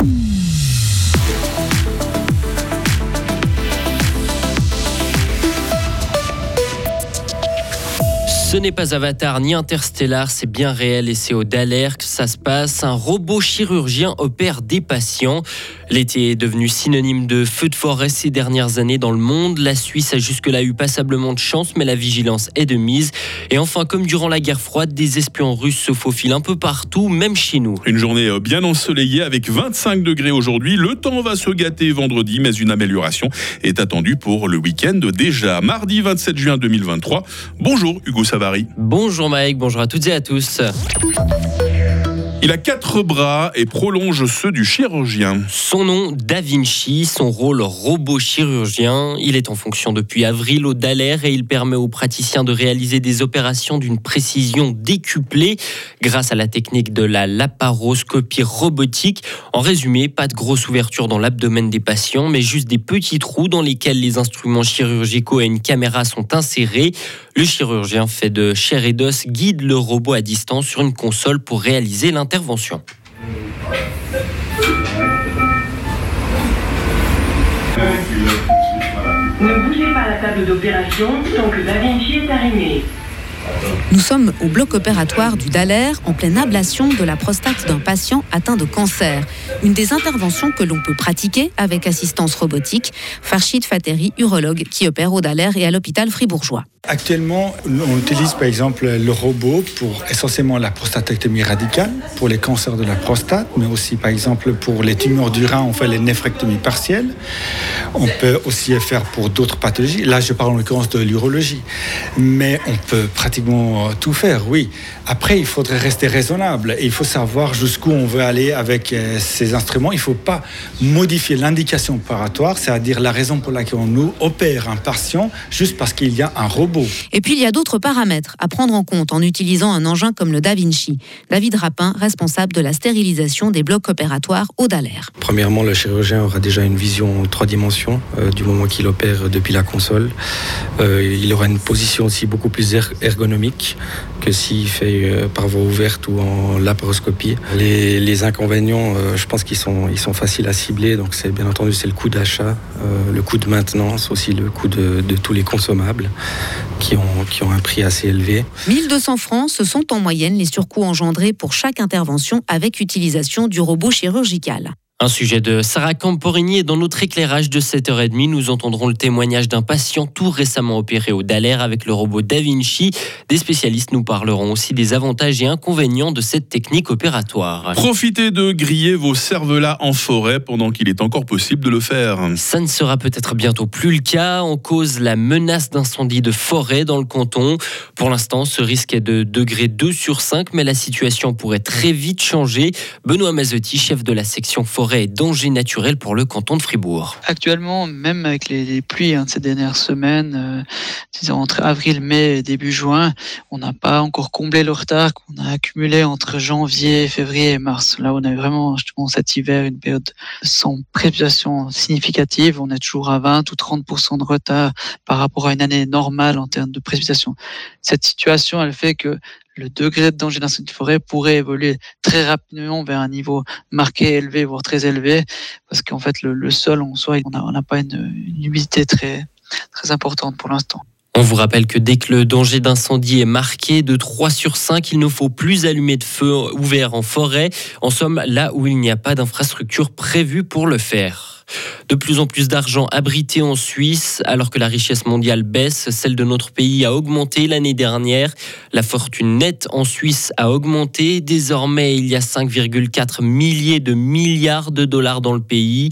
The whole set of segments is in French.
Ce n'est pas Avatar ni Interstellar, c'est bien réel et c'est au Daler que ça se passe. Un robot chirurgien opère des patients. L'été est devenu synonyme de feu de forêt ces dernières années dans le monde. La Suisse a jusque-là eu passablement de chance, mais la vigilance est de mise. Et enfin, comme durant la guerre froide, des espions russes se faufilent un peu partout, même chez nous. Une journée euh, bien ensoleillée avec 25 degrés aujourd'hui. Le temps va se gâter vendredi, mais une amélioration est attendue pour le week-end déjà. Mardi 27 juin 2023. Bonjour Hugo Savard. Bonjour Mike, bonjour à toutes et à tous. Il a quatre bras et prolonge ceux du chirurgien. Son nom, Da Vinci, son rôle robot chirurgien. Il est en fonction depuis avril au Dallaire et il permet aux praticiens de réaliser des opérations d'une précision décuplée grâce à la technique de la laparoscopie robotique. En résumé, pas de grosse ouverture dans l'abdomen des patients, mais juste des petits trous dans lesquels les instruments chirurgicaux et une caméra sont insérés. Le chirurgien fait de chair et d'os guide le robot à distance sur une console pour réaliser l'intervention. Ne bougez pas la table d'opération tant que Da Vinci est arrimé. Nous sommes au bloc opératoire du Dallaire en pleine ablation de la prostate d'un patient atteint de cancer. Une des interventions que l'on peut pratiquer avec assistance robotique. Farshid Fateri, urologue qui opère au Dallaire et à l'hôpital fribourgeois. Actuellement, on utilise par exemple le robot pour essentiellement la prostatectomie radicale, pour les cancers de la prostate, mais aussi par exemple pour les tumeurs du rein, on fait les néphrectomies partielles. On peut aussi faire pour d'autres pathologies. Là, je parle en l'occurrence de l'urologie. Mais on peut pratiquement tout faire, oui. Après, il faudrait rester raisonnable et il faut savoir jusqu'où on veut aller avec euh, ces instruments. Il ne faut pas modifier l'indication opératoire, c'est-à-dire la raison pour laquelle on nous opère un patient juste parce qu'il y a un robot et puis il y a d'autres paramètres à prendre en compte en utilisant un engin comme le Da Vinci. David Rapin, responsable de la stérilisation des blocs opératoires au Dallaire. Premièrement, le chirurgien aura déjà une vision en trois dimensions euh, du moment qu'il opère depuis la console. Euh, il aura une position aussi beaucoup plus ergonomique que s'il fait euh, par voie ouverte ou en laparoscopie. Les, inconvénients, je pense qu'ils sont, ils sont faciles à cibler. Donc c'est bien entendu c'est le coût d'achat, le coût de maintenance, aussi le coût de, de tous les consommables qui ont, qui ont un prix assez élevé. 1200 francs, ce sont en moyenne les surcoûts engendrés pour chaque intervention avec utilisation du robot chirurgical. Un sujet de Sarah Camporini et dans notre éclairage de 7h30, nous entendrons le témoignage d'un patient tout récemment opéré au Dallaire avec le robot Da Vinci. Des spécialistes nous parleront aussi des avantages et inconvénients de cette technique opératoire. Profitez de griller vos cervelas en forêt pendant qu'il est encore possible de le faire. Ça ne sera peut-être bientôt plus le cas. En cause la menace d'incendie de forêt dans le canton. Pour l'instant, ce risque est de degré 2 sur 5, mais la situation pourrait très vite changer. Benoît Mazotti, chef de la section forêt et danger naturel pour le canton de Fribourg. Actuellement, même avec les, pluies hein, de ces dernières semaines, euh, disons entre avril, mai et début juin, on n'a pas encore comblé le retard qu'on a accumulé entre janvier, février et mars. Là, on a vraiment justement cet hiver une période sans précipitation significative. On est toujours à 20 ou 30 de retard par rapport à une année normale en termes de précipitation. Cette situation, elle fait que le degré de danger d'incendie de forêt pourrait évoluer très rapidement vers un niveau marqué, élevé, voire très élevé, parce qu'en fait, le, sol en soi, on n'a pas une, humidité très, très importante pour l'instant. On vous rappelle que dès que le danger d'incendie est marqué de 3 sur 5, il ne faut plus allumer de feu ouvert en forêt. En somme, là où il n'y a pas d'infrastructure prévue pour le faire. De plus en plus d'argent abrité en Suisse, alors que la richesse mondiale baisse, celle de notre pays a augmenté l'année dernière. La fortune nette en Suisse a augmenté. Désormais, il y a 5,4 milliers de milliards de dollars dans le pays.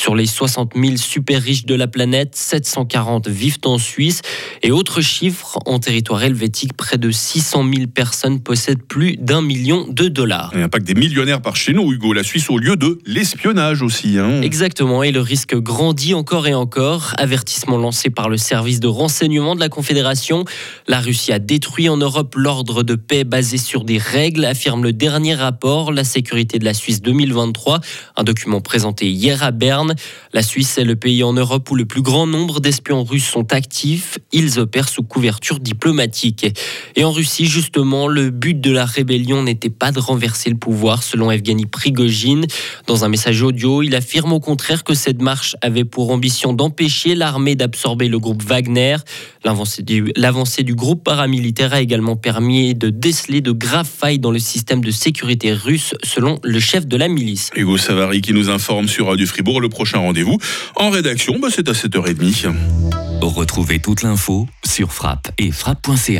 Sur les 60 000 super riches de la planète, 740 vivent en Suisse. Et autre chiffre, en territoire helvétique, près de 600 000 personnes possèdent plus d'un million de dollars. Il n'y a pas que des millionnaires par chez nous, Hugo. La Suisse au lieu de l'espionnage aussi. Hein. Exactement, et le risque grandit encore et encore. Avertissement lancé par le service de renseignement de la Confédération. La Russie a détruit en Europe l'ordre de paix basé sur des règles, affirme le dernier rapport, La sécurité de la Suisse 2023, un document présenté hier à Berne. La Suisse est le pays en Europe où le plus grand nombre d'espions russes sont actifs. Ils opèrent sous couverture diplomatique. Et en Russie, justement, le but de la rébellion n'était pas de renverser le pouvoir, selon Evgeny Prigogine. Dans un message audio, il affirme au contraire que cette marche avait pour ambition d'empêcher l'armée d'absorber le groupe Wagner. L'avancée du, du, groupe paramilitaire a également permis de déceler de graves failles dans le système de sécurité russe, selon le chef de la milice. Hugo Savary qui nous informe sur Radio Fribourg. Le prochain rendez-vous en rédaction, bah, c'est à 7h30. Retrouvez toute l'info sur frappe et frappe.ch.